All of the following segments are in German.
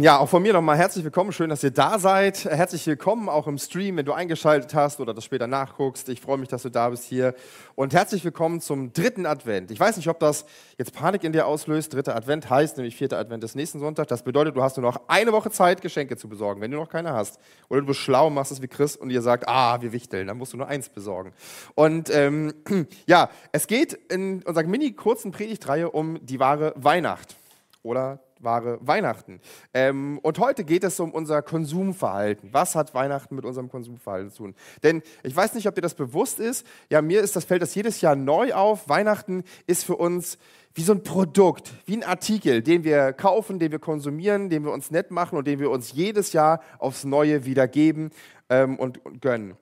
Ja, auch von mir nochmal herzlich willkommen. Schön, dass ihr da seid. Herzlich willkommen auch im Stream, wenn du eingeschaltet hast oder das später nachguckst. Ich freue mich, dass du da bist hier. Und herzlich willkommen zum dritten Advent. Ich weiß nicht, ob das jetzt Panik in dir auslöst. Dritter Advent heißt nämlich vierter Advent des nächsten Sonntag. Das bedeutet, du hast nur noch eine Woche Zeit, Geschenke zu besorgen, wenn du noch keine hast. Oder du bist schlau, machst es wie Chris und ihr sagt, ah, wir wichteln, dann musst du nur eins besorgen. Und ähm, ja, es geht in unserer mini kurzen Predigtreihe um die wahre Weihnacht oder wahre Weihnachten. Ähm, und heute geht es um unser Konsumverhalten. Was hat Weihnachten mit unserem Konsumverhalten zu tun? Denn ich weiß nicht, ob dir das bewusst ist. Ja, mir ist das fällt das jedes Jahr neu auf. Weihnachten ist für uns wie so ein Produkt, wie ein Artikel, den wir kaufen, den wir konsumieren, den wir uns nett machen und den wir uns jedes Jahr aufs Neue wieder geben ähm, und, und, gönnen.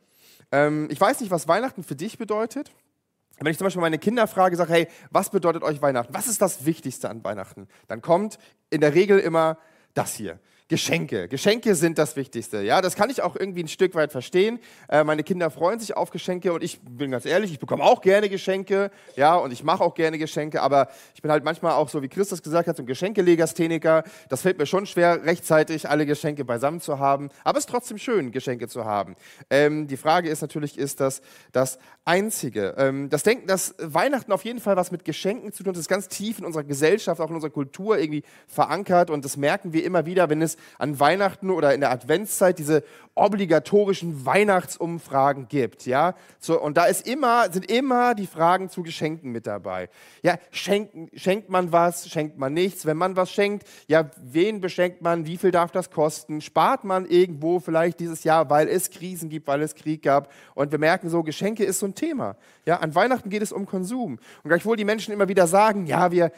Ähm, ich weiß nicht, was Weihnachten für dich bedeutet. Wenn ich zum Beispiel meine Kinder frage, sage, hey, was bedeutet euch Weihnachten? Was ist das Wichtigste an Weihnachten? Dann kommt in der Regel immer das hier. Geschenke. Geschenke sind das Wichtigste. Ja, das kann ich auch irgendwie ein Stück weit verstehen. Äh, meine Kinder freuen sich auf Geschenke und ich bin ganz ehrlich, ich bekomme auch gerne Geschenke. Ja, und ich mache auch gerne Geschenke, aber ich bin halt manchmal auch so, wie Christus gesagt hat, so ein Geschenkelegastheniker. Das fällt mir schon schwer, rechtzeitig alle Geschenke beisammen zu haben. Aber es ist trotzdem schön, Geschenke zu haben. Ähm, die Frage ist natürlich, ist das das Einzige? Ähm, das Denken, dass Weihnachten auf jeden Fall was mit Geschenken zu tun hat, ist ganz tief in unserer Gesellschaft, auch in unserer Kultur irgendwie verankert und das merken wir immer wieder, wenn es an Weihnachten oder in der Adventszeit diese obligatorischen Weihnachtsumfragen gibt, ja. So, und da ist immer, sind immer die Fragen zu Geschenken mit dabei. Ja, schenken, schenkt man was, schenkt man nichts? Wenn man was schenkt, ja, wen beschenkt man? Wie viel darf das kosten? Spart man irgendwo vielleicht dieses Jahr, weil es Krisen gibt, weil es Krieg gab? Und wir merken so, Geschenke ist so ein Thema. Ja, an Weihnachten geht es um Konsum. Und gleichwohl die Menschen immer wieder sagen, ja, wir,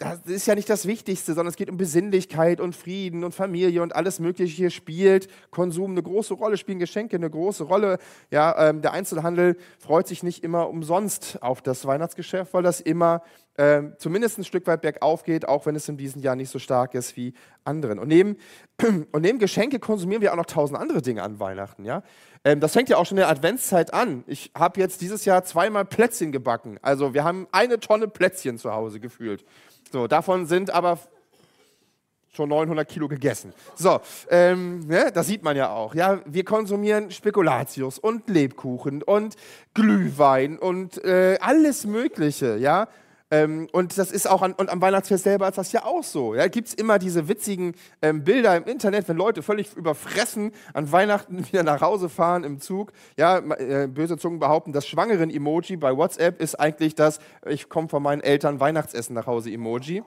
das ist ja nicht das Wichtigste, sondern es geht um Besinnlichkeit und Frieden und Familie und alles Mögliche hier spielt Konsum eine große Rolle, spielen Geschenke eine große Rolle. Ja, ähm, der Einzelhandel freut sich nicht immer umsonst auf das Weihnachtsgeschäft, weil das immer ähm, zumindest ein Stück weit bergauf geht, auch wenn es in diesem Jahr nicht so stark ist wie anderen. Und neben, und neben Geschenke konsumieren wir auch noch tausend andere Dinge an Weihnachten. Ja? Ähm, das fängt ja auch schon in der Adventszeit an. Ich habe jetzt dieses Jahr zweimal Plätzchen gebacken. Also wir haben eine Tonne Plätzchen zu Hause gefühlt. So, davon sind aber schon 900 Kilo gegessen. So, ähm, ne, das sieht man ja auch. Ja, wir konsumieren Spekulatius und Lebkuchen und Glühwein und äh, alles Mögliche. Ja, ähm, und das ist auch an, und am Weihnachtsfest selber ist das ja auch so. Ja, gibt es immer diese witzigen ähm, Bilder im Internet, wenn Leute völlig überfressen an Weihnachten wieder nach Hause fahren im Zug. Ja, äh, böse Zungen behaupten, das Schwangeren-Emoji bei WhatsApp ist eigentlich das, ich komme von meinen Eltern Weihnachtsessen nach Hause Emoji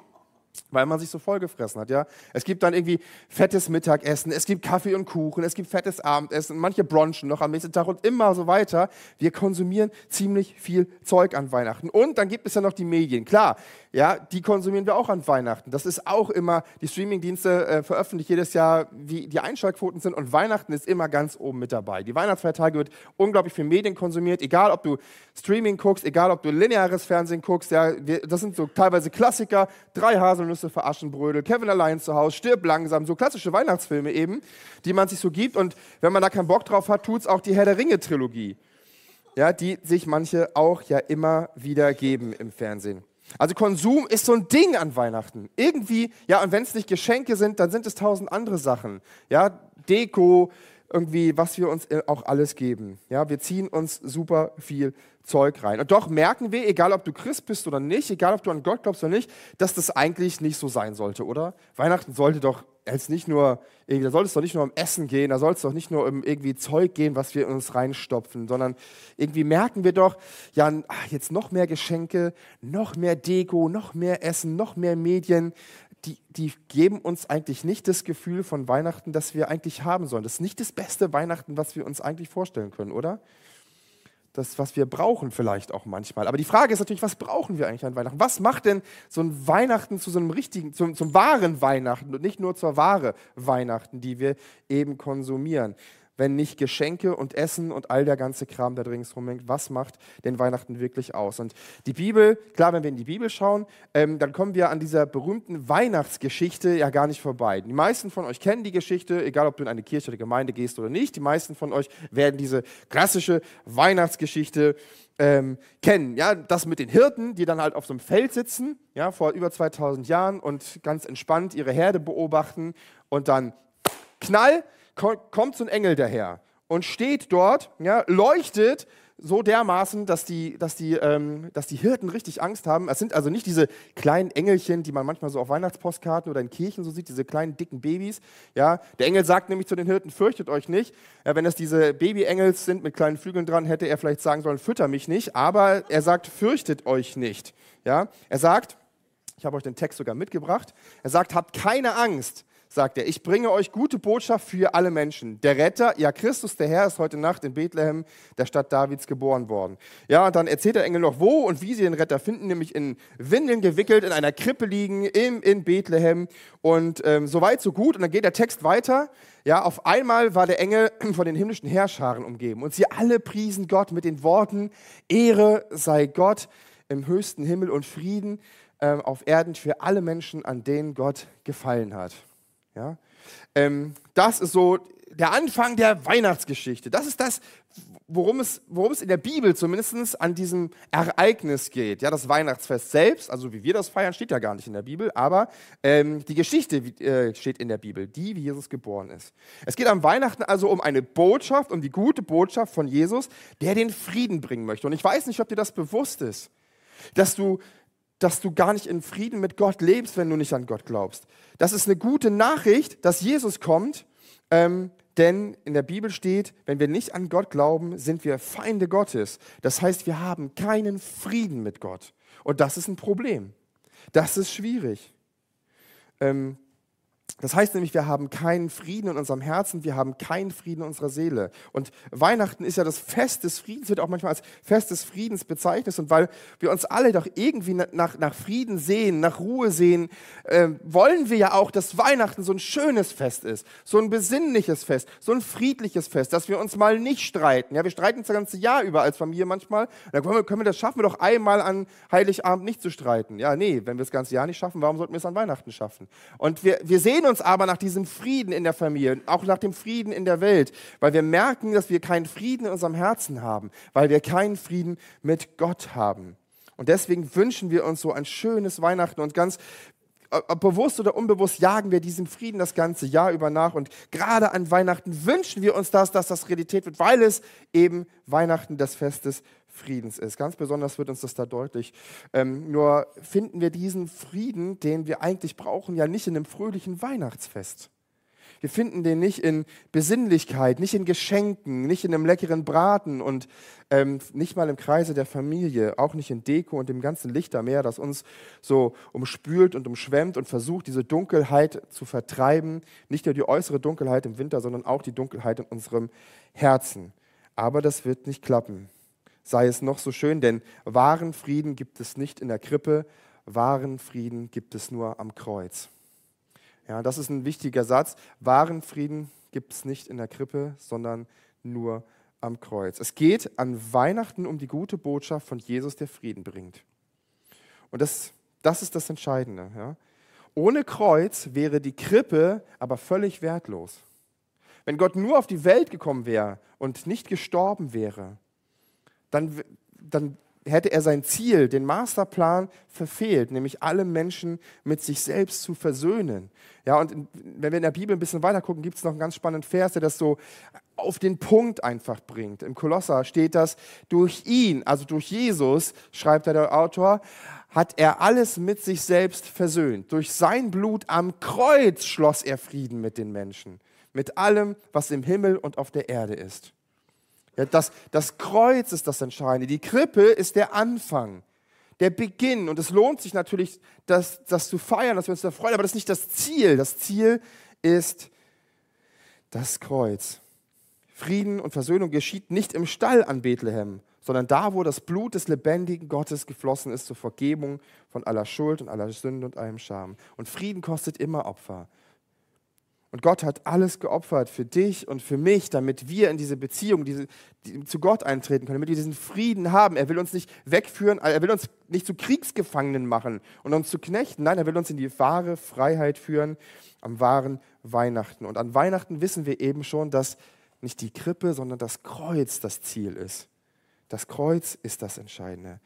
weil man sich so vollgefressen hat, ja. Es gibt dann irgendwie fettes Mittagessen, es gibt Kaffee und Kuchen, es gibt fettes Abendessen, manche bronchen noch am nächsten Tag und immer so weiter. Wir konsumieren ziemlich viel Zeug an Weihnachten. Und dann gibt es ja noch die Medien. Klar, ja, die konsumieren wir auch an Weihnachten. Das ist auch immer, die Streamingdienste äh, veröffentlichen jedes Jahr, wie die Einschaltquoten sind und Weihnachten ist immer ganz oben mit dabei. Die Weihnachtsfeiertage wird unglaublich viel Medien konsumiert, egal ob du Streaming guckst, egal ob du lineares Fernsehen guckst, ja, wir, das sind so teilweise Klassiker, drei Haselnüsse für Aschenbrödel, Kevin allein zu Hause, stirb langsam, so klassische Weihnachtsfilme eben, die man sich so gibt und wenn man da keinen Bock drauf hat, tut es auch die Herr der Ringe Trilogie. Ja, die sich manche auch ja immer wieder geben im Fernsehen. Also Konsum ist so ein Ding an Weihnachten. Irgendwie, ja, und wenn es nicht Geschenke sind, dann sind es tausend andere Sachen. Ja, Deko, irgendwie, was wir uns äh, auch alles geben. Ja, wir ziehen uns super viel Zeug rein. Und doch merken wir, egal ob du Christ bist oder nicht, egal ob du an Gott glaubst oder nicht, dass das eigentlich nicht so sein sollte, oder? Weihnachten sollte doch jetzt nicht nur, da soll es doch nicht nur um Essen gehen, da soll es doch nicht nur um irgendwie Zeug gehen, was wir in uns reinstopfen, sondern irgendwie merken wir doch, ja, jetzt noch mehr Geschenke, noch mehr Deko, noch mehr Essen, noch mehr Medien, die, die geben uns eigentlich nicht das Gefühl von Weihnachten, das wir eigentlich haben sollen. Das ist nicht das beste Weihnachten, was wir uns eigentlich vorstellen können, oder? das, was wir brauchen vielleicht auch manchmal. Aber die Frage ist natürlich, was brauchen wir eigentlich an Weihnachten? Was macht denn so ein Weihnachten zu so einem richtigen, zum, zum wahren Weihnachten und nicht nur zur wahre Weihnachten, die wir eben konsumieren? Wenn nicht Geschenke und Essen und all der ganze Kram, der ringsherum hängt? Was macht denn Weihnachten wirklich aus? Und die Bibel, klar, wenn wir in die Bibel schauen, ähm, dann kommen wir an dieser berühmten Weihnachtsgeschichte ja gar nicht vorbei. Die meisten von euch kennen die Geschichte, egal ob du in eine Kirche oder Gemeinde gehst oder nicht. Die meisten von euch werden diese klassische Weihnachtsgeschichte ähm, kennen. Ja, das mit den Hirten, die dann halt auf so einem Feld sitzen, ja, vor über 2000 Jahren und ganz entspannt ihre Herde beobachten und dann Knall, kommt so ein Engel daher und steht dort, ja, leuchtet so dermaßen, dass die, dass, die, ähm, dass die Hirten richtig Angst haben. Es sind also nicht diese kleinen Engelchen, die man manchmal so auf Weihnachtspostkarten oder in Kirchen so sieht, diese kleinen dicken Babys. Ja, der Engel sagt nämlich zu den Hirten, fürchtet euch nicht. Ja, wenn es diese Babyengels sind mit kleinen Flügeln dran, hätte er vielleicht sagen sollen, fütter mich nicht. Aber er sagt, fürchtet euch nicht. Ja, er sagt, ich habe euch den Text sogar mitgebracht, er sagt, habt keine Angst sagt er, ich bringe euch gute Botschaft für alle Menschen. Der Retter, ja Christus, der Herr, ist heute Nacht in Bethlehem, der Stadt Davids, geboren worden. Ja, und dann erzählt der Engel noch, wo und wie sie den Retter finden, nämlich in Windeln gewickelt, in einer Krippe liegen, im, in Bethlehem. Und ähm, so weit, so gut. Und dann geht der Text weiter. Ja, auf einmal war der Engel von den himmlischen Herrscharen umgeben. Und sie alle priesen Gott mit den Worten, Ehre sei Gott im höchsten Himmel und Frieden äh, auf Erden für alle Menschen, an denen Gott gefallen hat. Ja? Ähm, das ist so der Anfang der Weihnachtsgeschichte. Das ist das, worum es, worum es in der Bibel zumindest an diesem Ereignis geht. Ja, das Weihnachtsfest selbst, also wie wir das feiern, steht ja gar nicht in der Bibel, aber ähm, die Geschichte äh, steht in der Bibel, die, wie Jesus geboren ist. Es geht am Weihnachten also um eine Botschaft, um die gute Botschaft von Jesus, der den Frieden bringen möchte. Und ich weiß nicht, ob dir das bewusst ist, dass du dass du gar nicht in Frieden mit Gott lebst, wenn du nicht an Gott glaubst. Das ist eine gute Nachricht, dass Jesus kommt, ähm, denn in der Bibel steht, wenn wir nicht an Gott glauben, sind wir Feinde Gottes. Das heißt, wir haben keinen Frieden mit Gott. Und das ist ein Problem. Das ist schwierig. Ähm, das heißt nämlich, wir haben keinen Frieden in unserem Herzen, wir haben keinen Frieden in unserer Seele. Und Weihnachten ist ja das Fest des Friedens, wird auch manchmal als Fest des Friedens bezeichnet. Und weil wir uns alle doch irgendwie nach, nach Frieden sehen, nach Ruhe sehen, äh, wollen wir ja auch, dass Weihnachten so ein schönes Fest ist, so ein besinnliches Fest, so ein friedliches Fest, dass wir uns mal nicht streiten. Ja, wir streiten das ganze Jahr über als Familie manchmal. Da können wir, können wir das schaffen, wir doch einmal an Heiligabend nicht zu streiten. Ja, nee, wenn wir das ganze Jahr nicht schaffen, warum sollten wir es an Weihnachten schaffen? Und wir, wir sehen sehen uns aber nach diesem Frieden in der Familie, auch nach dem Frieden in der Welt, weil wir merken, dass wir keinen Frieden in unserem Herzen haben, weil wir keinen Frieden mit Gott haben. Und deswegen wünschen wir uns so ein schönes Weihnachten und ganz bewusst oder unbewusst jagen wir diesem Frieden das ganze Jahr über nach. Und gerade an Weihnachten wünschen wir uns das, dass das Realität wird, weil es eben Weihnachten des Festes Friedens ist. Ganz besonders wird uns das da deutlich. Ähm, nur finden wir diesen Frieden, den wir eigentlich brauchen, ja nicht in einem fröhlichen Weihnachtsfest. Wir finden den nicht in Besinnlichkeit, nicht in Geschenken, nicht in einem leckeren Braten und ähm, nicht mal im Kreise der Familie, auch nicht in Deko und dem ganzen Lichtermeer, das uns so umspült und umschwemmt und versucht, diese Dunkelheit zu vertreiben. Nicht nur die äußere Dunkelheit im Winter, sondern auch die Dunkelheit in unserem Herzen. Aber das wird nicht klappen sei es noch so schön, denn wahren Frieden gibt es nicht in der Krippe, wahren Frieden gibt es nur am Kreuz. Ja, das ist ein wichtiger Satz. Wahren Frieden gibt es nicht in der Krippe, sondern nur am Kreuz. Es geht an Weihnachten um die gute Botschaft von Jesus, der Frieden bringt. Und das, das ist das Entscheidende. Ja. Ohne Kreuz wäre die Krippe aber völlig wertlos. Wenn Gott nur auf die Welt gekommen wäre und nicht gestorben wäre, dann, dann hätte er sein Ziel, den Masterplan verfehlt, nämlich alle Menschen mit sich selbst zu versöhnen. Ja, und wenn wir in der Bibel ein bisschen weiter gucken, gibt es noch einen ganz spannenden Vers, der das so auf den Punkt einfach bringt. Im Kolosser steht das, durch ihn, also durch Jesus, schreibt der Autor, hat er alles mit sich selbst versöhnt. Durch sein Blut am Kreuz schloss er Frieden mit den Menschen, mit allem, was im Himmel und auf der Erde ist. Ja, das, das Kreuz ist das Entscheidende. Die Krippe ist der Anfang, der Beginn. Und es lohnt sich natürlich, das, das zu feiern, dass wir uns da freuen, aber das ist nicht das Ziel. Das Ziel ist das Kreuz. Frieden und Versöhnung geschieht nicht im Stall an Bethlehem, sondern da, wo das Blut des lebendigen Gottes geflossen ist zur Vergebung von aller Schuld und aller Sünde und allem Scham. Und Frieden kostet immer Opfer. Und Gott hat alles geopfert für dich und für mich, damit wir in diese Beziehung diese, die, zu Gott eintreten können, damit wir diesen Frieden haben. Er will uns nicht wegführen, er will uns nicht zu Kriegsgefangenen machen und uns zu Knechten. Nein, er will uns in die wahre Freiheit führen am wahren Weihnachten. Und an Weihnachten wissen wir eben schon, dass nicht die Krippe, sondern das Kreuz das Ziel ist. Das Kreuz ist das Entscheidende.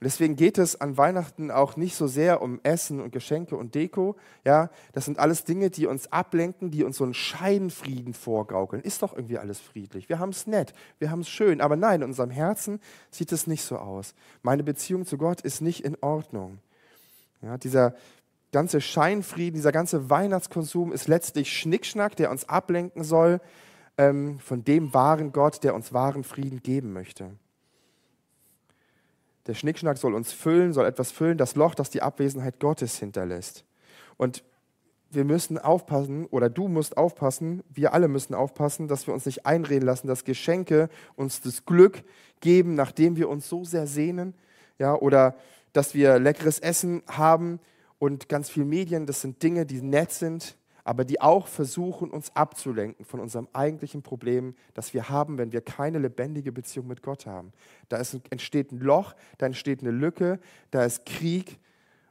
Und deswegen geht es an Weihnachten auch nicht so sehr um Essen und Geschenke und Deko. Ja, das sind alles Dinge, die uns ablenken, die uns so einen Scheinfrieden vorgaukeln. Ist doch irgendwie alles friedlich. Wir haben es nett, wir haben es schön. Aber nein, in unserem Herzen sieht es nicht so aus. Meine Beziehung zu Gott ist nicht in Ordnung. Ja, dieser ganze Scheinfrieden, dieser ganze Weihnachtskonsum ist letztlich Schnickschnack, der uns ablenken soll ähm, von dem wahren Gott, der uns wahren Frieden geben möchte. Der Schnickschnack soll uns füllen, soll etwas füllen, das Loch, das die Abwesenheit Gottes hinterlässt. Und wir müssen aufpassen, oder du musst aufpassen, wir alle müssen aufpassen, dass wir uns nicht einreden lassen, dass Geschenke uns das Glück geben, nachdem wir uns so sehr sehnen, ja, oder dass wir leckeres Essen haben und ganz viel Medien, das sind Dinge, die nett sind, aber die auch versuchen, uns abzulenken von unserem eigentlichen Problem, das wir haben, wenn wir keine lebendige Beziehung mit Gott haben. Da entsteht ein Loch, da entsteht eine Lücke, da ist Krieg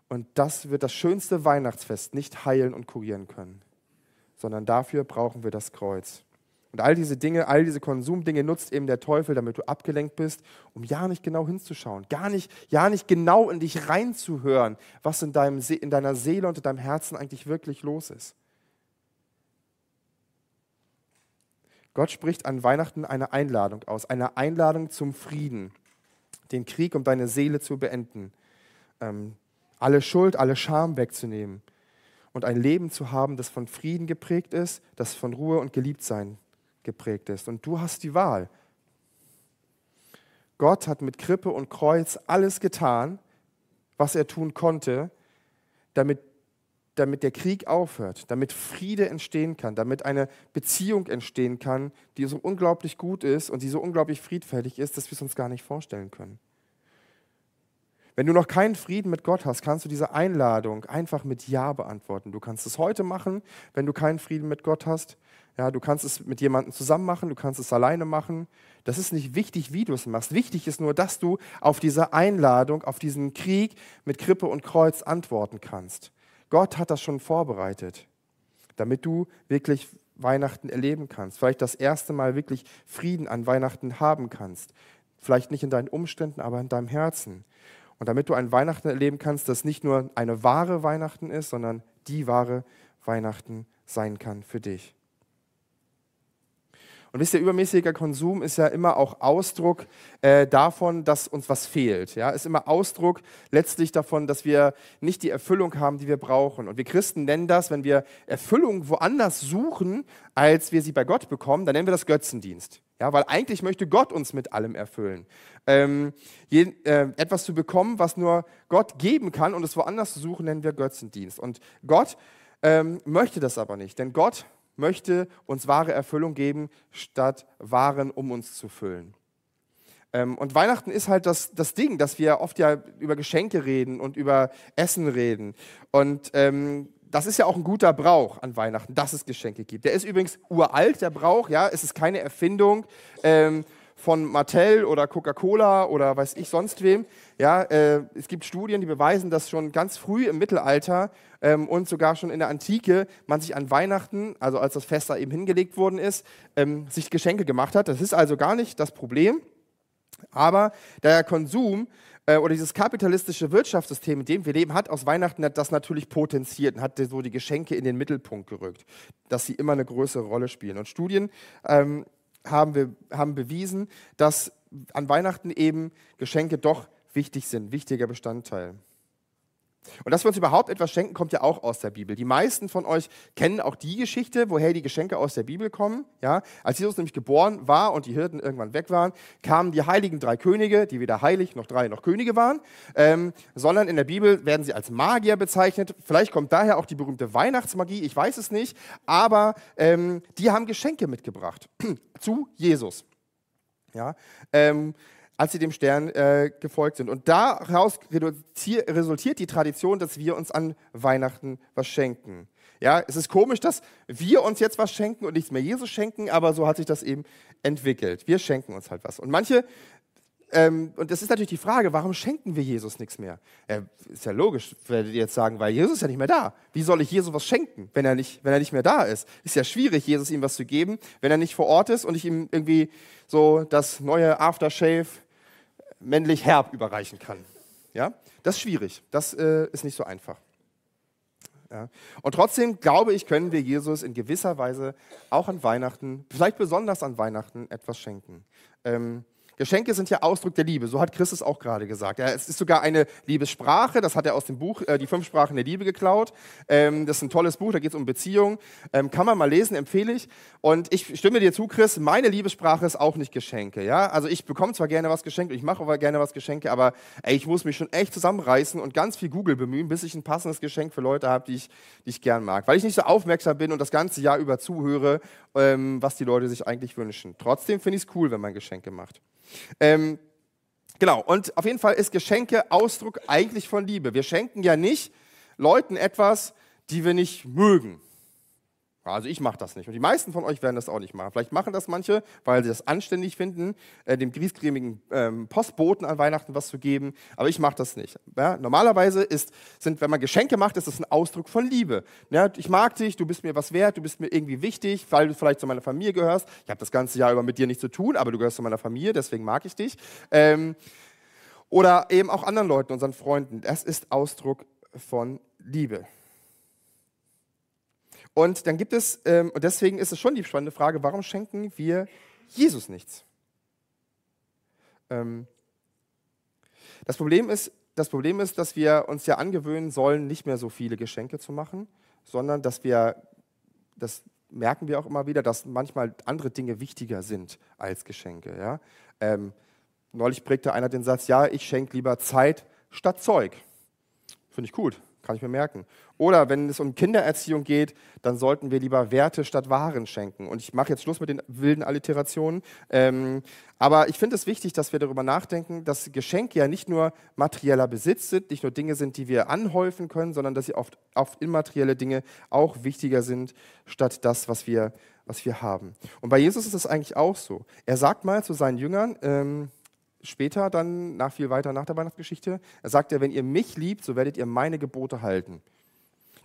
und das wird das schönste Weihnachtsfest nicht heilen und kurieren können, sondern dafür brauchen wir das Kreuz. Und all diese Dinge, all diese Konsumdinge nutzt eben der Teufel, damit du abgelenkt bist, um ja nicht genau hinzuschauen, gar nicht, ja nicht genau in dich reinzuhören, was in, deinem, in deiner Seele und in deinem Herzen eigentlich wirklich los ist. Gott spricht an Weihnachten eine Einladung aus, eine Einladung zum Frieden, den Krieg um deine Seele zu beenden, ähm, alle Schuld, alle Scham wegzunehmen und ein Leben zu haben, das von Frieden geprägt ist, das von Ruhe und Geliebtsein geprägt ist. Und du hast die Wahl. Gott hat mit Krippe und Kreuz alles getan, was er tun konnte, damit damit der Krieg aufhört, damit Friede entstehen kann, damit eine Beziehung entstehen kann, die so unglaublich gut ist und die so unglaublich friedfertig ist, dass wir es uns gar nicht vorstellen können. Wenn du noch keinen Frieden mit Gott hast, kannst du diese Einladung einfach mit Ja beantworten. Du kannst es heute machen, wenn du keinen Frieden mit Gott hast. Ja, du kannst es mit jemandem zusammen machen, du kannst es alleine machen. Das ist nicht wichtig, wie du es machst. Wichtig ist nur, dass du auf diese Einladung, auf diesen Krieg mit Krippe und Kreuz antworten kannst. Gott hat das schon vorbereitet, damit du wirklich Weihnachten erleben kannst. Vielleicht das erste Mal wirklich Frieden an Weihnachten haben kannst. Vielleicht nicht in deinen Umständen, aber in deinem Herzen. Und damit du ein Weihnachten erleben kannst, das nicht nur eine wahre Weihnachten ist, sondern die wahre Weihnachten sein kann für dich. Und wisst ihr, übermäßiger Konsum ist ja immer auch Ausdruck äh, davon, dass uns was fehlt. Ja, ist immer Ausdruck letztlich davon, dass wir nicht die Erfüllung haben, die wir brauchen. Und wir Christen nennen das, wenn wir Erfüllung woanders suchen, als wir sie bei Gott bekommen, dann nennen wir das Götzendienst. Ja, weil eigentlich möchte Gott uns mit allem erfüllen. Ähm, je, äh, etwas zu bekommen, was nur Gott geben kann und es woanders zu suchen, nennen wir Götzendienst. Und Gott ähm, möchte das aber nicht, denn Gott möchte uns wahre Erfüllung geben, statt Waren um uns zu füllen. Ähm, und Weihnachten ist halt das, das Ding, dass wir oft ja über Geschenke reden und über Essen reden. Und ähm, das ist ja auch ein guter Brauch an Weihnachten, dass es Geschenke gibt. Der ist übrigens uralt, der Brauch, ja, es ist keine Erfindung. Ähm, von Mattel oder Coca-Cola oder weiß ich sonst wem. Ja, äh, es gibt Studien, die beweisen, dass schon ganz früh im Mittelalter ähm, und sogar schon in der Antike man sich an Weihnachten, also als das Fest da eben hingelegt worden ist, ähm, sich Geschenke gemacht hat. Das ist also gar nicht das Problem. Aber der Konsum äh, oder dieses kapitalistische Wirtschaftssystem, in dem wir leben, hat aus Weihnachten das natürlich potenziert und hat so die Geschenke in den Mittelpunkt gerückt, dass sie immer eine größere Rolle spielen. Und Studien ähm, haben, wir, haben bewiesen, dass an Weihnachten eben Geschenke doch wichtig sind, wichtiger Bestandteil. Und dass wir uns überhaupt etwas schenken, kommt ja auch aus der Bibel. Die meisten von euch kennen auch die Geschichte, woher die Geschenke aus der Bibel kommen. Ja, als Jesus nämlich geboren war und die Hirten irgendwann weg waren, kamen die heiligen drei Könige, die weder heilig noch drei noch Könige waren, ähm, sondern in der Bibel werden sie als Magier bezeichnet. Vielleicht kommt daher auch die berühmte Weihnachtsmagie, ich weiß es nicht, aber ähm, die haben Geschenke mitgebracht zu Jesus. Ja, ähm, als sie dem Stern äh, gefolgt sind. Und daraus resultiert die Tradition, dass wir uns an Weihnachten was schenken. Ja, es ist komisch, dass wir uns jetzt was schenken und nichts mehr Jesus schenken, aber so hat sich das eben entwickelt. Wir schenken uns halt was. Und manche, ähm, und das ist natürlich die Frage, warum schenken wir Jesus nichts mehr? Äh, ist ja logisch, werdet ihr jetzt sagen, weil Jesus ist ja nicht mehr da. Wie soll ich Jesus was schenken, wenn er nicht, wenn er nicht mehr da ist? Ist ja schwierig, Jesus ihm was zu geben, wenn er nicht vor Ort ist und ich ihm irgendwie so das neue Aftershave männlich herb überreichen kann. Ja, das ist schwierig. Das äh, ist nicht so einfach. Ja. Und trotzdem glaube ich, können wir Jesus in gewisser Weise auch an Weihnachten, vielleicht besonders an Weihnachten, etwas schenken. Ähm, Geschenke sind ja Ausdruck der Liebe, so hat Christus auch gerade gesagt. Ja, es ist sogar eine Liebessprache, das hat er aus dem Buch äh, Die fünf Sprachen der Liebe geklaut. Ähm, das ist ein tolles Buch, da geht es um Beziehungen. Ähm, kann man mal lesen, empfehle ich. Und ich stimme dir zu, Chris, meine Liebessprache ist auch nicht Geschenke. Ja? Also ich bekomme zwar gerne was geschenkt und ich mache aber gerne was Geschenke, aber ey, ich muss mich schon echt zusammenreißen und ganz viel Google bemühen, bis ich ein passendes Geschenk für Leute habe, die ich, die ich gern mag. Weil ich nicht so aufmerksam bin und das ganze Jahr über zuhöre, ähm, was die Leute sich eigentlich wünschen. Trotzdem finde ich es cool, wenn man Geschenke macht. Ähm, genau, und auf jeden Fall ist Geschenke Ausdruck eigentlich von Liebe. Wir schenken ja nicht Leuten etwas, die wir nicht mögen. Also ich mache das nicht. Und die meisten von euch werden das auch nicht machen. Vielleicht machen das manche, weil sie das anständig finden, äh, dem griesgrämigen ähm, Postboten an Weihnachten was zu geben. Aber ich mache das nicht. Ja? Normalerweise ist, sind, wenn man Geschenke macht, ist das ein Ausdruck von Liebe. Ja? Ich mag dich, du bist mir was wert, du bist mir irgendwie wichtig, weil du vielleicht zu meiner Familie gehörst. Ich habe das ganze Jahr über mit dir nichts zu tun, aber du gehörst zu meiner Familie, deswegen mag ich dich. Ähm, oder eben auch anderen Leuten, unseren Freunden. Das ist Ausdruck von Liebe. Und dann gibt es, ähm, und deswegen ist es schon die spannende Frage, warum schenken wir Jesus nichts? Ähm, das, Problem ist, das Problem ist, dass wir uns ja angewöhnen sollen, nicht mehr so viele Geschenke zu machen, sondern dass wir, das merken wir auch immer wieder, dass manchmal andere Dinge wichtiger sind als Geschenke. Ja? Ähm, neulich prägte einer den Satz, ja, ich schenke lieber Zeit statt Zeug. Finde ich gut. Kann ich mir merken. Oder wenn es um Kindererziehung geht, dann sollten wir lieber Werte statt Waren schenken. Und ich mache jetzt Schluss mit den wilden Alliterationen. Ähm, aber ich finde es wichtig, dass wir darüber nachdenken, dass Geschenke ja nicht nur materieller Besitz sind, nicht nur Dinge sind, die wir anhäufen können, sondern dass sie oft, oft immaterielle Dinge auch wichtiger sind, statt das, was wir, was wir haben. Und bei Jesus ist es eigentlich auch so. Er sagt mal zu seinen Jüngern, ähm, später dann, nach viel weiter nach der Weihnachtsgeschichte, er sagt ja, wenn ihr mich liebt, so werdet ihr meine Gebote halten.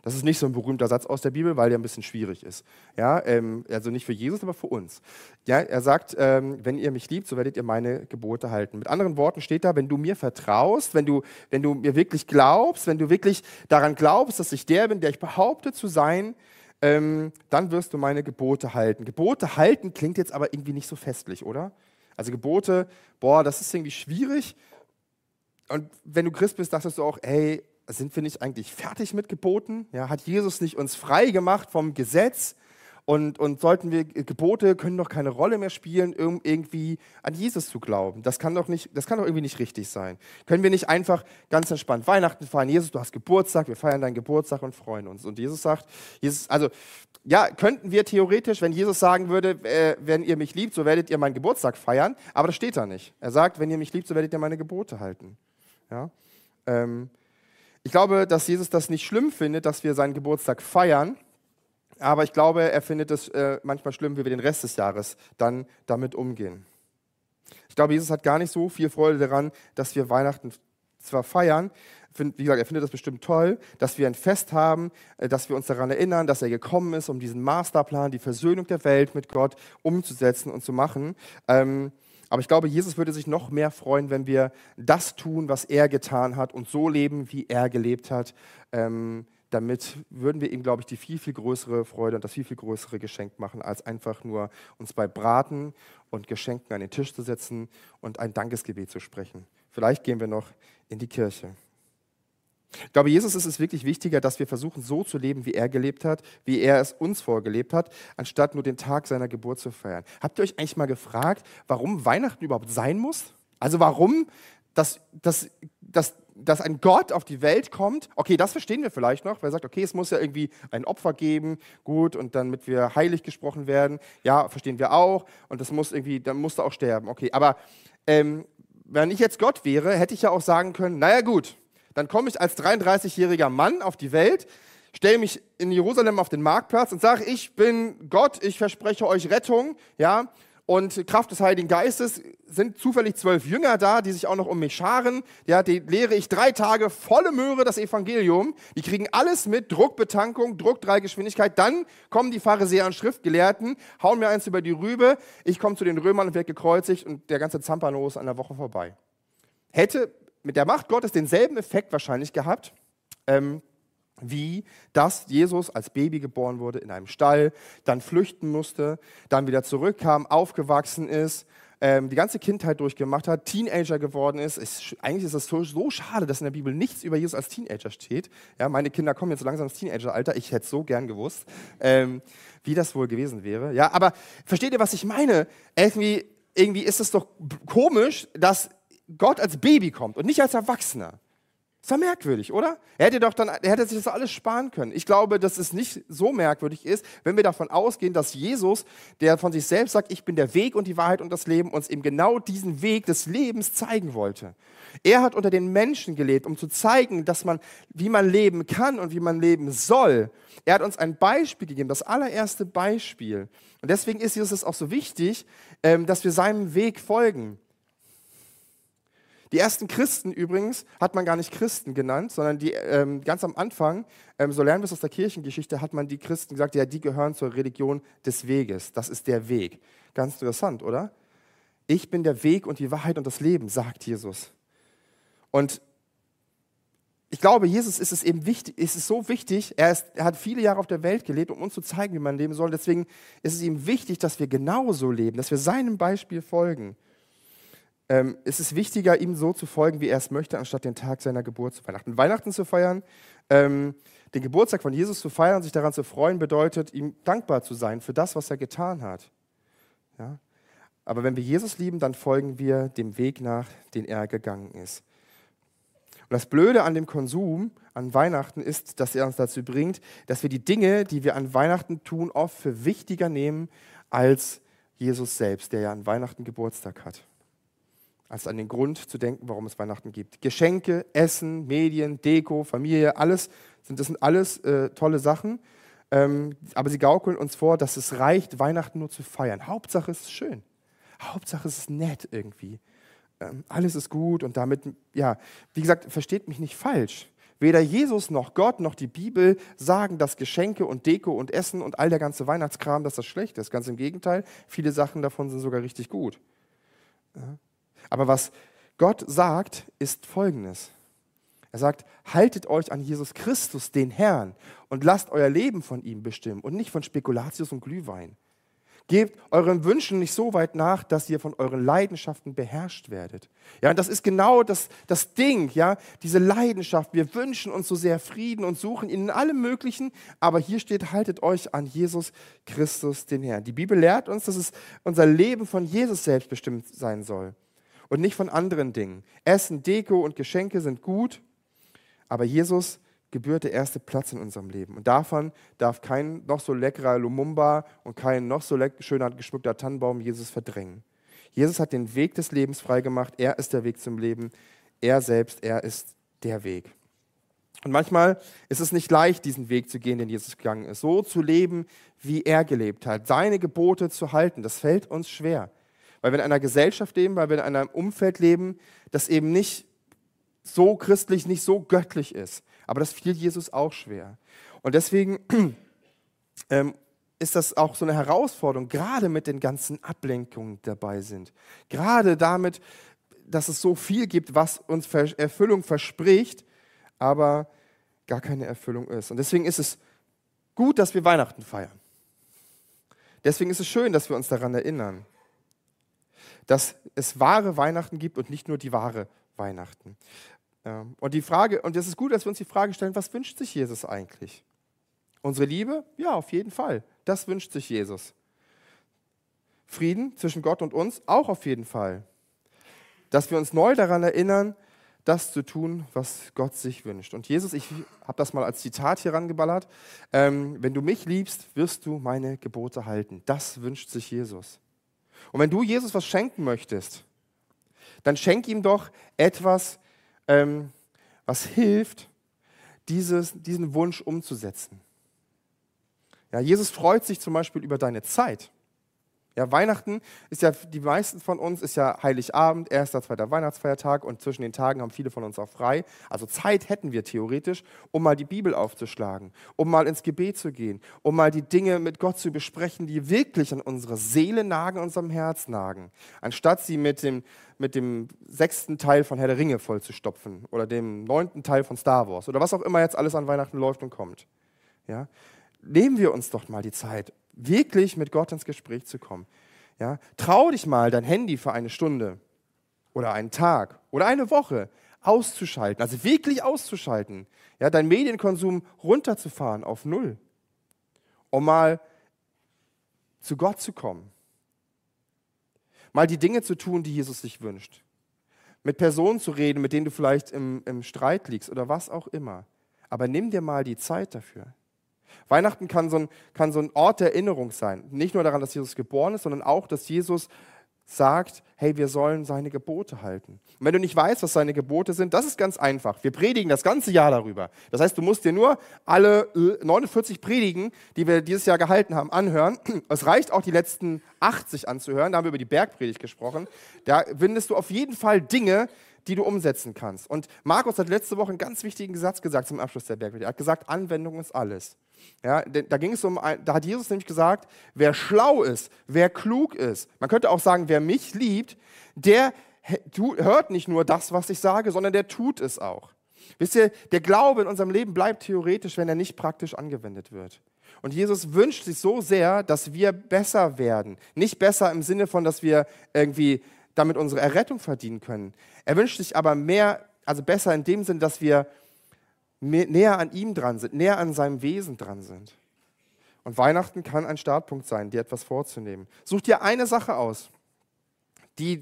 Das ist nicht so ein berühmter Satz aus der Bibel, weil der ein bisschen schwierig ist. Ja, ähm, also nicht für Jesus, aber für uns. Ja, er sagt, ähm, wenn ihr mich liebt, so werdet ihr meine Gebote halten. Mit anderen Worten steht da, wenn du mir vertraust, wenn du, wenn du mir wirklich glaubst, wenn du wirklich daran glaubst, dass ich der bin, der ich behaupte zu sein, ähm, dann wirst du meine Gebote halten. Gebote halten klingt jetzt aber irgendwie nicht so festlich, oder? Also Gebote, boah, das ist irgendwie schwierig. Und wenn du Christ bist, dachtest du auch, hey, sind wir nicht eigentlich fertig mit Geboten? Ja, hat Jesus nicht uns frei gemacht vom Gesetz? Und, und sollten wir, Gebote können doch keine Rolle mehr spielen, irgendwie an Jesus zu glauben. Das kann doch, nicht, das kann doch irgendwie nicht richtig sein. Können wir nicht einfach ganz entspannt Weihnachten feiern? Jesus, du hast Geburtstag, wir feiern deinen Geburtstag und freuen uns. Und Jesus sagt, Jesus, also ja, könnten wir theoretisch, wenn Jesus sagen würde, äh, wenn ihr mich liebt, so werdet ihr meinen Geburtstag feiern, aber das steht da nicht. Er sagt, wenn ihr mich liebt, so werdet ihr meine Gebote halten. Ja? Ähm, ich glaube, dass Jesus das nicht schlimm findet, dass wir seinen Geburtstag feiern, aber ich glaube, er findet es äh, manchmal schlimm, wie wir den Rest des Jahres dann damit umgehen. Ich glaube, Jesus hat gar nicht so viel Freude daran, dass wir Weihnachten zwar feiern, wie gesagt, er findet das bestimmt toll, dass wir ein Fest haben, äh, dass wir uns daran erinnern, dass er gekommen ist, um diesen Masterplan, die Versöhnung der Welt mit Gott umzusetzen und zu machen. Ähm, aber ich glaube, Jesus würde sich noch mehr freuen, wenn wir das tun, was er getan hat und so leben, wie er gelebt hat. Damit würden wir ihm, glaube ich, die viel, viel größere Freude und das viel, viel größere Geschenk machen, als einfach nur uns bei Braten und Geschenken an den Tisch zu setzen und ein Dankesgebet zu sprechen. Vielleicht gehen wir noch in die Kirche. Ich glaube, Jesus ist es wirklich wichtiger, dass wir versuchen, so zu leben, wie er gelebt hat, wie er es uns vorgelebt hat, anstatt nur den Tag seiner Geburt zu feiern. Habt ihr euch eigentlich mal gefragt, warum Weihnachten überhaupt sein muss? Also warum, dass, dass, dass, dass ein Gott auf die Welt kommt? Okay, das verstehen wir vielleicht noch, weil er sagt, okay, es muss ja irgendwie ein Opfer geben, gut, und damit wir heilig gesprochen werden. Ja, verstehen wir auch. Und das muss irgendwie, dann musste auch sterben. Okay, aber ähm, wenn ich jetzt Gott wäre, hätte ich ja auch sagen können, naja gut, dann komme ich als 33-jähriger Mann auf die Welt, stelle mich in Jerusalem auf den Marktplatz und sage, ich bin Gott, ich verspreche euch Rettung, ja, und Kraft des Heiligen Geistes sind zufällig zwölf Jünger da, die sich auch noch um mich scharen. Ja, die lehre ich drei Tage volle Möhre das Evangelium. Die kriegen alles mit, Druckbetankung, Druckdreigeschwindigkeit. Dann kommen die Pharisäer und Schriftgelehrten, hauen mir eins über die Rübe. Ich komme zu den Römern und werde gekreuzigt und der ganze Zampano ist an der Woche vorbei. Hätte mit der Macht Gottes denselben Effekt wahrscheinlich gehabt. Ähm, wie dass Jesus als Baby geboren wurde in einem Stall, dann flüchten musste, dann wieder zurückkam, aufgewachsen ist, ähm, die ganze Kindheit durchgemacht hat, Teenager geworden ist. ist eigentlich ist es so, so, schade, dass in der Bibel nichts über Jesus als Teenager steht. Ja, meine Kinder kommen jetzt langsam ins Teenageralter. Ich hätte so gern gewusst, ähm, wie das wohl gewesen wäre. Ja, aber versteht ihr, was ich meine? Irgendwie, irgendwie ist es doch komisch, dass Gott als Baby kommt und nicht als Erwachsener. Ist doch merkwürdig, oder? Er hätte doch dann, er hätte sich das alles sparen können. Ich glaube, dass es nicht so merkwürdig ist, wenn wir davon ausgehen, dass Jesus, der von sich selbst sagt, ich bin der Weg und die Wahrheit und das Leben, uns eben genau diesen Weg des Lebens zeigen wollte. Er hat unter den Menschen gelebt, um zu zeigen, dass man, wie man leben kann und wie man leben soll. Er hat uns ein Beispiel gegeben, das allererste Beispiel. Und deswegen ist Jesus auch so wichtig, ähm, dass wir seinem Weg folgen. Die ersten Christen übrigens hat man gar nicht Christen genannt, sondern die ähm, ganz am Anfang, ähm, so lernen wir es aus der Kirchengeschichte, hat man die Christen gesagt, ja, die gehören zur Religion des Weges. Das ist der Weg. Ganz interessant, oder? Ich bin der Weg und die Wahrheit und das Leben, sagt Jesus. Und ich glaube, Jesus ist es eben wichtig, ist es so wichtig, er, ist, er, hat viele Jahre auf der Welt gelebt, um uns zu zeigen, wie man leben soll. Deswegen ist es ihm wichtig, dass wir genauso leben, dass wir seinem Beispiel folgen ähm, ist wichtiger, ihm so zu folgen, wie er es möchte, anstatt den Tag seiner Geburt zu Weihnachten. Weihnachten zu feiern, ähm, den Geburtstag von Jesus zu feiern und sich daran zu freuen, bedeutet, ihm dankbar zu sein für das, was er getan hat. Ja? Aber wenn wir Jesus lieben, dann folgen wir dem Weg nach, den er gegangen ist. Und das Blöde an dem Konsum an Weihnachten ist, dass er uns dazu bringt, dass wir die Dinge, die wir an Weihnachten tun, oft für wichtiger nehmen als Jesus selbst, der ja an Weihnachten Geburtstag hat als an den Grund zu denken, warum es Weihnachten gibt. Geschenke, Essen, Medien, Deko, Familie, alles, sind, das sind alles äh, tolle Sachen. Ähm, aber sie gaukeln uns vor, dass es reicht, Weihnachten nur zu feiern. Hauptsache es ist schön. Hauptsache es ist nett irgendwie. Ähm, alles ist gut und damit, ja, wie gesagt, versteht mich nicht falsch. Weder Jesus noch Gott noch die Bibel sagen, dass Geschenke und Deko und Essen und all der ganze Weihnachtskram, dass das schlecht ist. Ganz im Gegenteil, viele Sachen davon sind sogar richtig gut. Ja. Aber was Gott sagt, ist Folgendes. Er sagt, haltet euch an Jesus Christus, den Herrn, und lasst euer Leben von ihm bestimmen und nicht von Spekulatius und Glühwein. Gebt euren Wünschen nicht so weit nach, dass ihr von euren Leidenschaften beherrscht werdet. Ja, und das ist genau das, das Ding, ja, diese Leidenschaft. Wir wünschen uns so sehr Frieden und suchen ihn in allem Möglichen, aber hier steht, haltet euch an Jesus Christus, den Herrn. Die Bibel lehrt uns, dass es unser Leben von Jesus selbst bestimmt sein soll und nicht von anderen Dingen. Essen, Deko und Geschenke sind gut, aber Jesus gebührt der erste Platz in unserem Leben. Und davon darf kein noch so leckerer Lumumba und kein noch so schöner geschmückter Tannenbaum Jesus verdrängen. Jesus hat den Weg des Lebens freigemacht. Er ist der Weg zum Leben. Er selbst, er ist der Weg. Und manchmal ist es nicht leicht, diesen Weg zu gehen, den Jesus gegangen ist. So zu leben, wie er gelebt hat. Seine Gebote zu halten, das fällt uns schwer weil wir in einer Gesellschaft leben, weil wir in einem Umfeld leben, das eben nicht so christlich, nicht so göttlich ist. Aber das fiel Jesus auch schwer. Und deswegen ähm, ist das auch so eine Herausforderung, gerade mit den ganzen Ablenkungen dabei sind. Gerade damit, dass es so viel gibt, was uns Erfüllung verspricht, aber gar keine Erfüllung ist. Und deswegen ist es gut, dass wir Weihnachten feiern. Deswegen ist es schön, dass wir uns daran erinnern dass es wahre Weihnachten gibt und nicht nur die wahre Weihnachten. Ähm, und die Frage, und es ist gut, dass wir uns die Frage stellen, was wünscht sich Jesus eigentlich? Unsere Liebe? Ja, auf jeden Fall. Das wünscht sich Jesus. Frieden zwischen Gott und uns? Auch auf jeden Fall. Dass wir uns neu daran erinnern, das zu tun, was Gott sich wünscht. Und Jesus, ich habe das mal als Zitat hier rangeballert, ähm, wenn du mich liebst, wirst du meine Gebote halten. Das wünscht sich Jesus. Und wenn du Jesus was schenken möchtest, dann schenk ihm doch etwas, ähm, was hilft, dieses, diesen Wunsch umzusetzen. Ja, Jesus freut sich zum Beispiel über deine Zeit. Ja, Weihnachten ist ja, die meisten von uns ist ja Heiligabend, erster, zweiter Weihnachtsfeiertag und zwischen den Tagen haben viele von uns auch frei. Also Zeit hätten wir theoretisch, um mal die Bibel aufzuschlagen, um mal ins Gebet zu gehen, um mal die Dinge mit Gott zu besprechen, die wirklich an unserer Seele nagen, unserem Herz nagen, anstatt sie mit dem, mit dem sechsten Teil von Herr der Ringe vollzustopfen oder dem neunten Teil von Star Wars oder was auch immer jetzt alles an Weihnachten läuft und kommt. Ja? Nehmen wir uns doch mal die Zeit, wirklich mit Gott ins Gespräch zu kommen. Ja? Trau dich mal, dein Handy für eine Stunde oder einen Tag oder eine Woche auszuschalten, also wirklich auszuschalten, ja, deinen Medienkonsum runterzufahren auf Null, um mal zu Gott zu kommen, mal die Dinge zu tun, die Jesus sich wünscht, mit Personen zu reden, mit denen du vielleicht im, im Streit liegst oder was auch immer. Aber nimm dir mal die Zeit dafür. Weihnachten kann so, ein, kann so ein Ort der Erinnerung sein. Nicht nur daran, dass Jesus geboren ist, sondern auch, dass Jesus sagt, hey, wir sollen seine Gebote halten. Und wenn du nicht weißt, was seine Gebote sind, das ist ganz einfach. Wir predigen das ganze Jahr darüber. Das heißt, du musst dir nur alle 49 Predigen, die wir dieses Jahr gehalten haben, anhören. Es reicht auch, die letzten 80 anzuhören. Da haben wir über die Bergpredigt gesprochen. Da findest du auf jeden Fall Dinge, die du umsetzen kannst. Und Markus hat letzte Woche einen ganz wichtigen Satz gesagt zum Abschluss der Bergpredigt. Er hat gesagt, Anwendung ist alles. Ja, da ging es um, da hat Jesus nämlich gesagt, wer schlau ist, wer klug ist, man könnte auch sagen, wer mich liebt, der hört nicht nur das, was ich sage, sondern der tut es auch. Wisst ihr, der Glaube in unserem Leben bleibt theoretisch, wenn er nicht praktisch angewendet wird. Und Jesus wünscht sich so sehr, dass wir besser werden. Nicht besser im Sinne von, dass wir irgendwie damit unsere Errettung verdienen können. Er wünscht sich aber mehr, also besser in dem Sinn, dass wir näher an ihm dran sind, näher an seinem Wesen dran sind. Und Weihnachten kann ein Startpunkt sein, dir etwas vorzunehmen. Such dir eine Sache aus, die,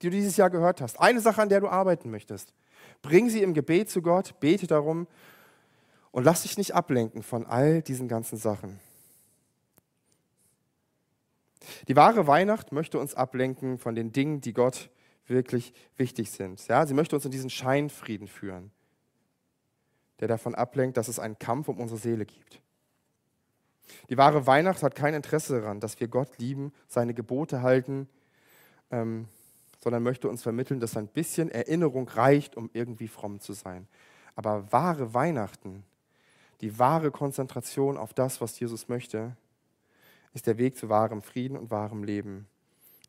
die du dieses Jahr gehört hast. Eine Sache, an der du arbeiten möchtest. Bring sie im Gebet zu Gott, bete darum und lass dich nicht ablenken von all diesen ganzen Sachen. Die wahre Weihnacht möchte uns ablenken von den Dingen, die Gott wirklich wichtig sind. Ja, sie möchte uns in diesen Scheinfrieden führen der davon ablenkt, dass es einen Kampf um unsere Seele gibt. Die wahre Weihnacht hat kein Interesse daran, dass wir Gott lieben, seine Gebote halten, ähm, sondern möchte uns vermitteln, dass ein bisschen Erinnerung reicht, um irgendwie fromm zu sein. Aber wahre Weihnachten, die wahre Konzentration auf das, was Jesus möchte, ist der Weg zu wahrem Frieden und wahrem Leben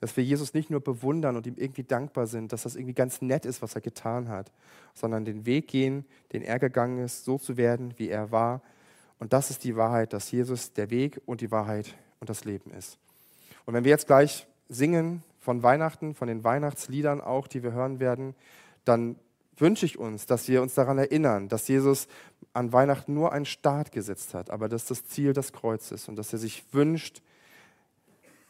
dass wir Jesus nicht nur bewundern und ihm irgendwie dankbar sind, dass das irgendwie ganz nett ist, was er getan hat, sondern den Weg gehen, den er gegangen ist, so zu werden, wie er war. Und das ist die Wahrheit, dass Jesus der Weg und die Wahrheit und das Leben ist. Und wenn wir jetzt gleich singen von Weihnachten, von den Weihnachtsliedern auch, die wir hören werden, dann wünsche ich uns, dass wir uns daran erinnern, dass Jesus an Weihnachten nur einen Start gesetzt hat, aber dass das Ziel das Kreuz ist und dass er sich wünscht,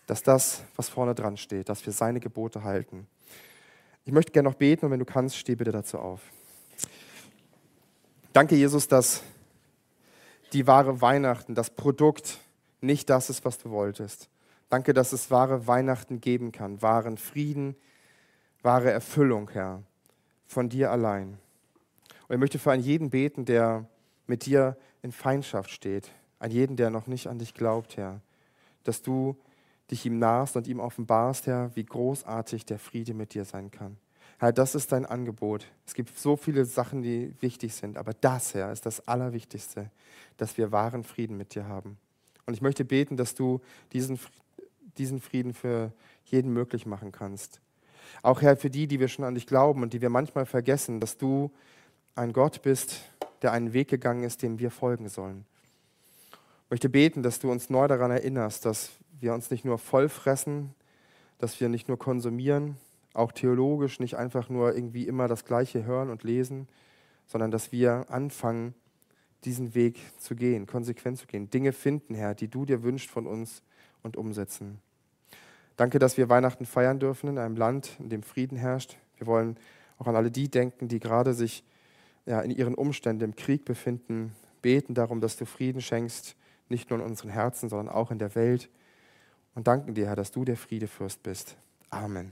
dass das, was vorne dran steht, dass wir seine Gebote halten. Ich möchte gerne noch beten und wenn du kannst, steh bitte dazu auf. Danke, Jesus, dass die wahre Weihnachten, das Produkt nicht das ist, was du wolltest. Danke, dass es wahre Weihnachten geben kann, wahren Frieden, wahre Erfüllung, Herr, von dir allein. Und ich möchte für einen jeden beten, der mit dir in Feindschaft steht, an jeden, der noch nicht an dich glaubt, Herr, dass du dich ihm nahst und ihm offenbarst, Herr, wie großartig der Friede mit dir sein kann. Herr, das ist dein Angebot. Es gibt so viele Sachen, die wichtig sind, aber das, Herr, ist das Allerwichtigste, dass wir wahren Frieden mit dir haben. Und ich möchte beten, dass du diesen, diesen Frieden für jeden möglich machen kannst. Auch Herr, für die, die wir schon an dich glauben und die wir manchmal vergessen, dass du ein Gott bist, der einen Weg gegangen ist, dem wir folgen sollen. Ich möchte beten, dass du uns neu daran erinnerst, dass wir uns nicht nur vollfressen, dass wir nicht nur konsumieren, auch theologisch nicht einfach nur irgendwie immer das Gleiche hören und lesen, sondern dass wir anfangen, diesen Weg zu gehen, konsequent zu gehen, Dinge finden, Herr, die du dir wünschst von uns und umsetzen. Danke, dass wir Weihnachten feiern dürfen in einem Land, in dem Frieden herrscht. Wir wollen auch an alle die denken, die gerade sich ja, in ihren Umständen im Krieg befinden, beten darum, dass du Frieden schenkst, nicht nur in unseren Herzen, sondern auch in der Welt und danken dir, Herr, dass du der Friedefürst bist. Amen.